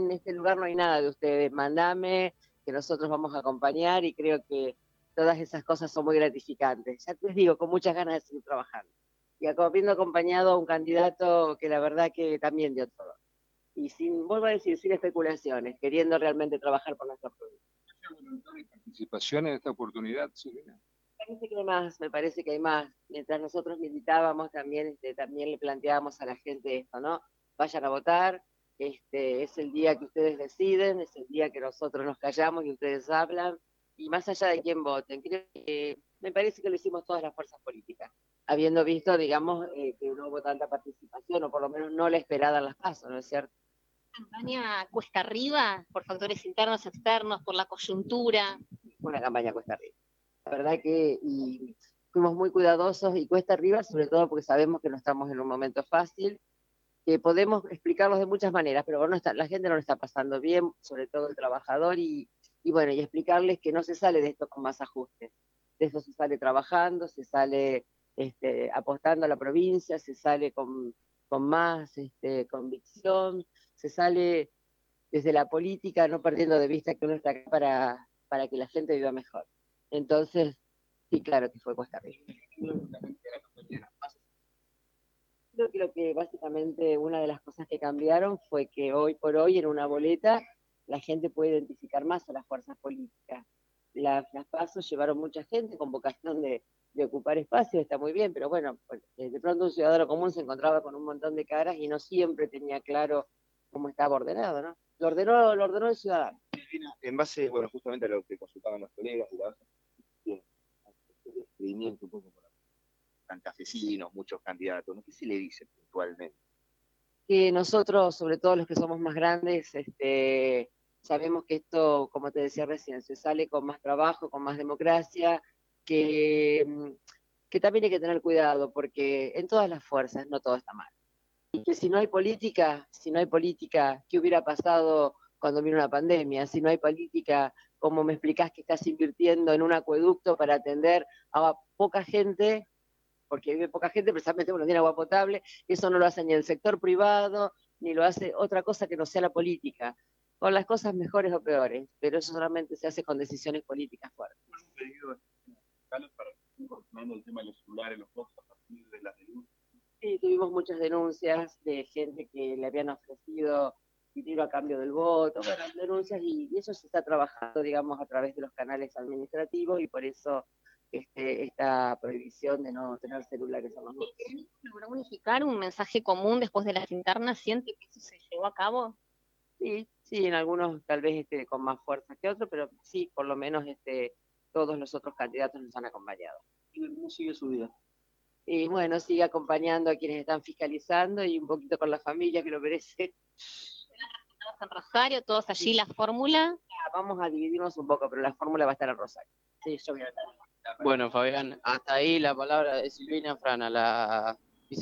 en este lugar no hay nada de ustedes, mandame, que nosotros vamos a acompañar y creo que todas esas cosas son muy gratificantes. Ya te digo, con muchas ganas de seguir trabajando. Y habiendo acompañado a un candidato que la verdad que también dio todo. Y sin, vuelvo a decir, sin especulaciones, queriendo realmente trabajar por nuestra provincia. participación en esta oportunidad, Silvina? Me parece que hay más, me parece que hay más. Mientras nosotros militábamos, también, este, también le planteábamos a la gente esto, ¿no? Vayan a votar, este, es el día que ustedes deciden, es el día que nosotros nos callamos y ustedes hablan, y más allá de quién voten, creo que me parece que lo hicimos todas las fuerzas políticas, habiendo visto, digamos, eh, que no hubo tanta participación, o por lo menos no la esperada en las pasos, ¿no es cierto? campaña cuesta arriba por factores internos, externos, por la coyuntura? Una campaña cuesta arriba. La verdad que y fuimos muy cuidadosos y cuesta arriba, sobre todo porque sabemos que no estamos en un momento fácil, podemos explicarlos de muchas maneras, pero bueno, la gente no lo está pasando bien, sobre todo el trabajador, y, bueno, y explicarles que no se sale de esto con más ajustes. De eso se sale trabajando, se sale este, apostando a la provincia, se sale con, más este, convicción, se sale desde la política, no perdiendo de vista que uno está acá para, para que la gente viva mejor. Entonces, sí, claro que fue cuesta arriba. Básicamente una de las cosas que cambiaron fue que hoy por hoy en una boleta la gente puede identificar más a las fuerzas políticas. las pasos llevaron mucha gente con vocación de, ocupar espacios, está muy bien, pero bueno, pues, eh, de pronto un ciudadano común se encontraba con un montón de caras y no siempre tenía claro cómo estaba ordenado, ¿no? Lo ordenó, lo ordenó el ciudadano. En base, bueno, justamente a lo que consultaban los colegas, y un poco cafecinos, muchos candidatos, ¿no? ¿Qué se le dice puntualmente? Que nosotros, sobre todo los que somos más grandes, este, sabemos que esto, como te decía recién, se sale con más trabajo, con más democracia, que, que también hay que tener cuidado, porque en todas las fuerzas no todo está mal. Y que si no hay política, si no hay política, ¿qué hubiera pasado cuando vino una pandemia? Si no hay política, como me explicás que estás invirtiendo en un acueducto para atender a poca gente, porque vive poca gente, precisamente bueno, tiene agua potable, eso no lo hace ni el sector privado, ni lo hace otra cosa que no sea la política, con las cosas mejores o peores, pero eso solamente se hace con decisiones políticas fuertes. el tema de los celulares, los a partir de las denuncias. Sí, tuvimos muchas denuncias de gente que le habían ofrecido dinero a cambio del voto, bueno, denuncias y, y eso se está trabajando, digamos, a través de los canales administrativos y por eso este, esta prohibición de no tener celulares a los ¿Logró unificar un mensaje común después de las internas? ¿Siente que eso se llevó a cabo? Sí, sí, en algunos tal vez este, con más fuerza que otros, pero sí, por lo menos este, todos los otros candidatos nos han acompañado. ¿Y cómo sigue su vida? Y bueno, sigue acompañando a quienes están fiscalizando y un poquito con la familia que lo merece. en Rosario, todos allí la fórmula. Vamos a dividirnos un poco, pero la fórmula va a estar en Rosario. Sí, yo voy a estar. Bueno, Fabián, hasta ahí la palabra de Silvina Frana, la